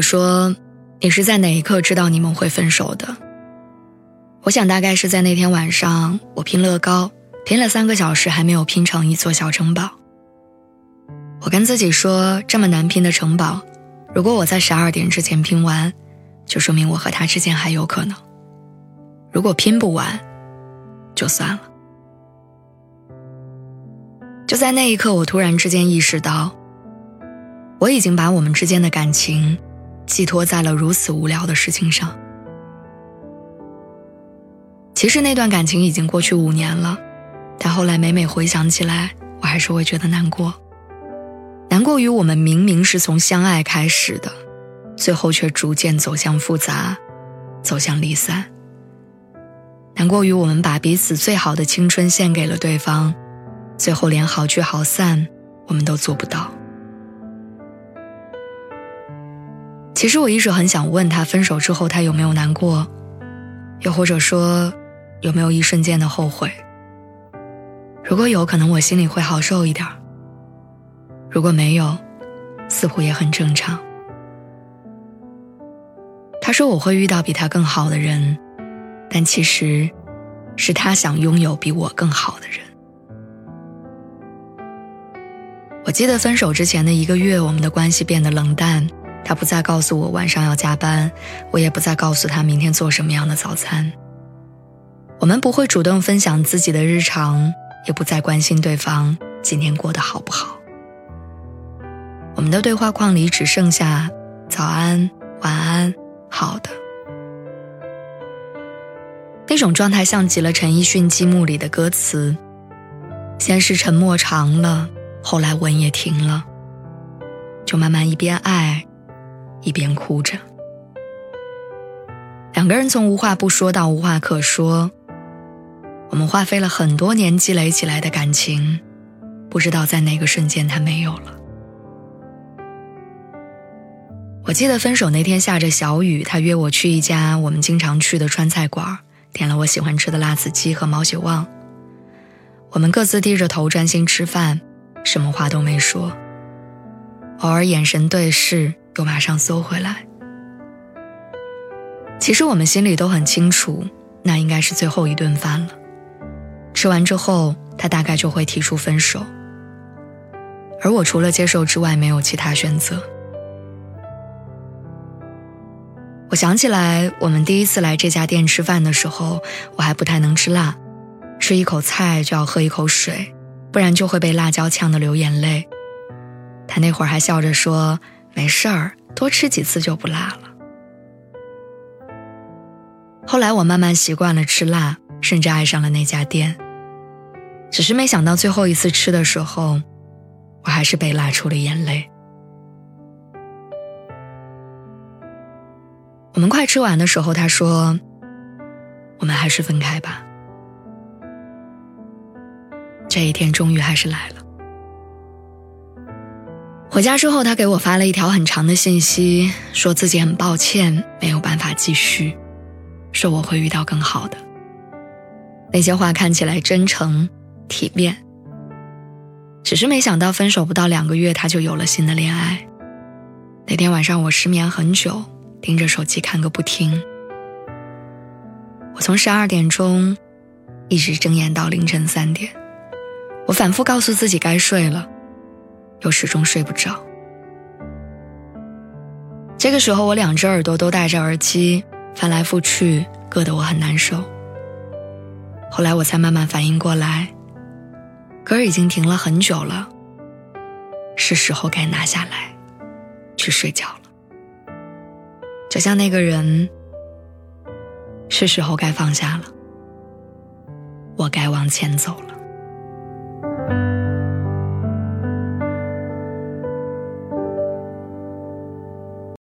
我说：“你是在哪一刻知道你们会分手的？”我想大概是在那天晚上，我拼乐高，拼了三个小时还没有拼成一座小城堡。我跟自己说，这么难拼的城堡，如果我在十二点之前拼完，就说明我和他之间还有可能。如果拼不完，就算了。就在那一刻，我突然之间意识到。我已经把我们之间的感情寄托在了如此无聊的事情上。其实那段感情已经过去五年了，但后来每每回想起来，我还是会觉得难过。难过于我们明明是从相爱开始的，最后却逐渐走向复杂，走向离散。难过于我们把彼此最好的青春献给了对方，最后连好聚好散我们都做不到。其实我一直很想问他，分手之后他有没有难过，又或者说，有没有一瞬间的后悔？如果有可能，我心里会好受一点；如果没有，似乎也很正常。他说我会遇到比他更好的人，但其实，是他想拥有比我更好的人。我记得分手之前的一个月，我们的关系变得冷淡。他不再告诉我晚上要加班，我也不再告诉他明天做什么样的早餐。我们不会主动分享自己的日常，也不再关心对方今天过得好不好。我们的对话框里只剩下“早安”“晚安”“好的”那种状态，像极了陈奕迅《积木》里的歌词：“先是沉默长了，后来吻也停了，就慢慢一边爱。”一边哭着，两个人从无话不说到无话可说。我们花费了很多年积累起来的感情，不知道在哪个瞬间它没有了。我记得分手那天下着小雨，他约我去一家我们经常去的川菜馆，点了我喜欢吃的辣子鸡和毛血旺。我们各自低着头专心吃饭，什么话都没说，偶尔眼神对视。又马上缩回来。其实我们心里都很清楚，那应该是最后一顿饭了。吃完之后，他大概就会提出分手，而我除了接受之外，没有其他选择。我想起来，我们第一次来这家店吃饭的时候，我还不太能吃辣，吃一口菜就要喝一口水，不然就会被辣椒呛得流眼泪。他那会儿还笑着说。没事儿，多吃几次就不辣了。后来我慢慢习惯了吃辣，甚至爱上了那家店。只是没想到最后一次吃的时候，我还是被辣出了眼泪。我们快吃完的时候，他说：“我们还是分开吧。”这一天终于还是来了。回家之后，他给我发了一条很长的信息，说自己很抱歉没有办法继续，说我会遇到更好的。那些话看起来真诚体面，只是没想到分手不到两个月，他就有了新的恋爱。那天晚上我失眠很久，盯着手机看个不停。我从十二点钟一直睁眼到凌晨三点，我反复告诉自己该睡了。又始终睡不着。这个时候，我两只耳朵都戴着耳机，翻来覆去，硌得我很难受。后来我才慢慢反应过来，歌已经停了很久了，是时候该拿下来，去睡觉了。就像那个人，是时候该放下了，我该往前走了。